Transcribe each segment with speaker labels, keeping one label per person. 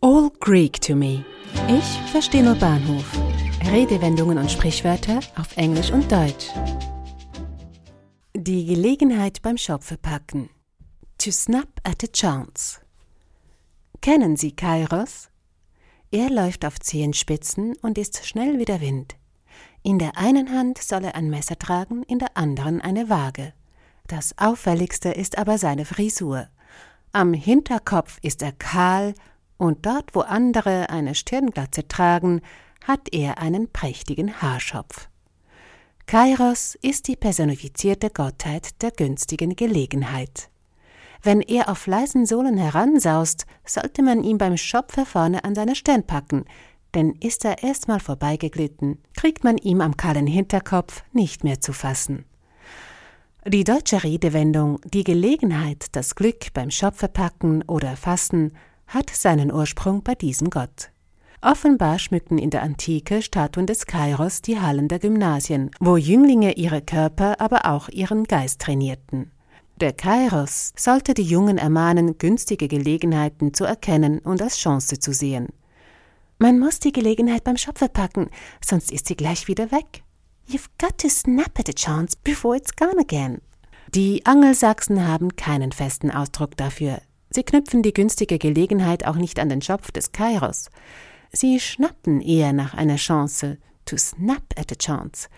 Speaker 1: All Greek to me. Ich verstehe nur Bahnhof. Redewendungen und Sprichwörter auf Englisch und Deutsch. Die Gelegenheit beim Schopfe packen. To snap at a chance. Kennen Sie Kairos? Er läuft auf Zehenspitzen und ist schnell wie der Wind. In der einen Hand soll er ein Messer tragen, in der anderen eine Waage. Das auffälligste ist aber seine Frisur. Am Hinterkopf ist er kahl, und dort, wo andere eine Stirnglatze tragen, hat er einen prächtigen Haarschopf. Kairos ist die personifizierte Gottheit der günstigen Gelegenheit. Wenn er auf leisen Sohlen heransaust, sollte man ihn beim Schopfer vorne an seine Stirn packen, denn ist er erstmal vorbeigeglitten, kriegt man ihm am kahlen Hinterkopf nicht mehr zu fassen. Die deutsche Redewendung die Gelegenheit, das Glück beim Schopfer packen oder fassen hat seinen Ursprung bei diesem Gott. Offenbar schmückten in der Antike Statuen des Kairos die Hallen der Gymnasien, wo Jünglinge ihre Körper, aber auch ihren Geist trainierten. Der Kairos sollte die Jungen ermahnen, günstige Gelegenheiten zu erkennen und als Chance zu sehen. Man muss die Gelegenheit beim Schopfer packen, sonst ist sie gleich wieder weg. You've got to snap at a chance before it's gone again. Die Angelsachsen haben keinen festen Ausdruck dafür. Sie knüpfen die günstige Gelegenheit auch nicht an den Schopf des Kairos. Sie schnappten eher nach einer Chance. To snap at a chance.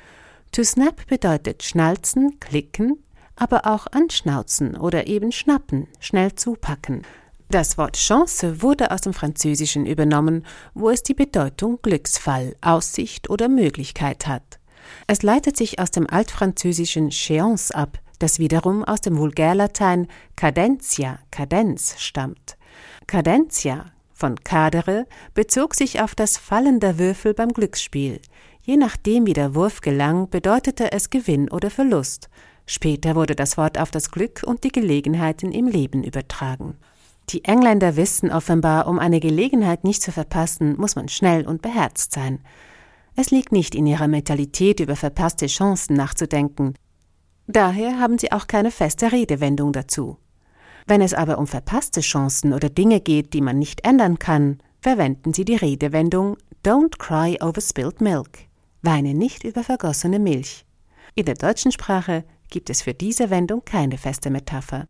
Speaker 1: To snap bedeutet schnalzen, klicken, aber auch anschnauzen oder eben schnappen, schnell zupacken. Das Wort Chance wurde aus dem Französischen übernommen, wo es die Bedeutung Glücksfall, Aussicht oder Möglichkeit hat. Es leitet sich aus dem altfranzösischen Chance ab, das wiederum aus dem Vulgärlatein cadentia, Kadenz stammt. Cadentia von cadere bezog sich auf das Fallen der Würfel beim Glücksspiel. Je nachdem, wie der Wurf gelang, bedeutete es Gewinn oder Verlust. Später wurde das Wort auf das Glück und die Gelegenheiten im Leben übertragen. Die Engländer wissen offenbar, um eine Gelegenheit nicht zu verpassen, muss man schnell und beherzt sein. Es liegt nicht in ihrer Mentalität, über verpasste Chancen nachzudenken. Daher haben sie auch keine feste Redewendung dazu. Wenn es aber um verpasste Chancen oder Dinge geht, die man nicht ändern kann, verwenden sie die Redewendung Don't cry over spilled milk. Weine nicht über vergossene Milch. In der deutschen Sprache gibt es für diese Wendung keine feste Metapher.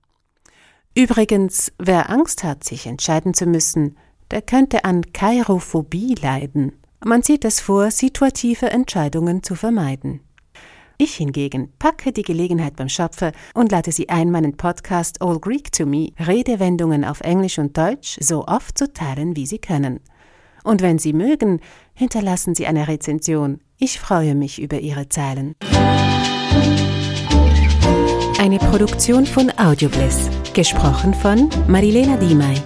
Speaker 1: Übrigens, wer Angst hat, sich entscheiden zu müssen, der könnte an Kairophobie leiden. Man sieht es vor, situative Entscheidungen zu vermeiden. Ich hingegen packe die Gelegenheit beim Schopfer und lade Sie ein, meinen Podcast All Greek to Me, Redewendungen auf Englisch und Deutsch, so oft zu teilen, wie Sie können. Und wenn Sie mögen, hinterlassen Sie eine Rezension. Ich freue mich über Ihre Zeilen. Eine Produktion von Audiobliss, gesprochen von Marilena Diemey.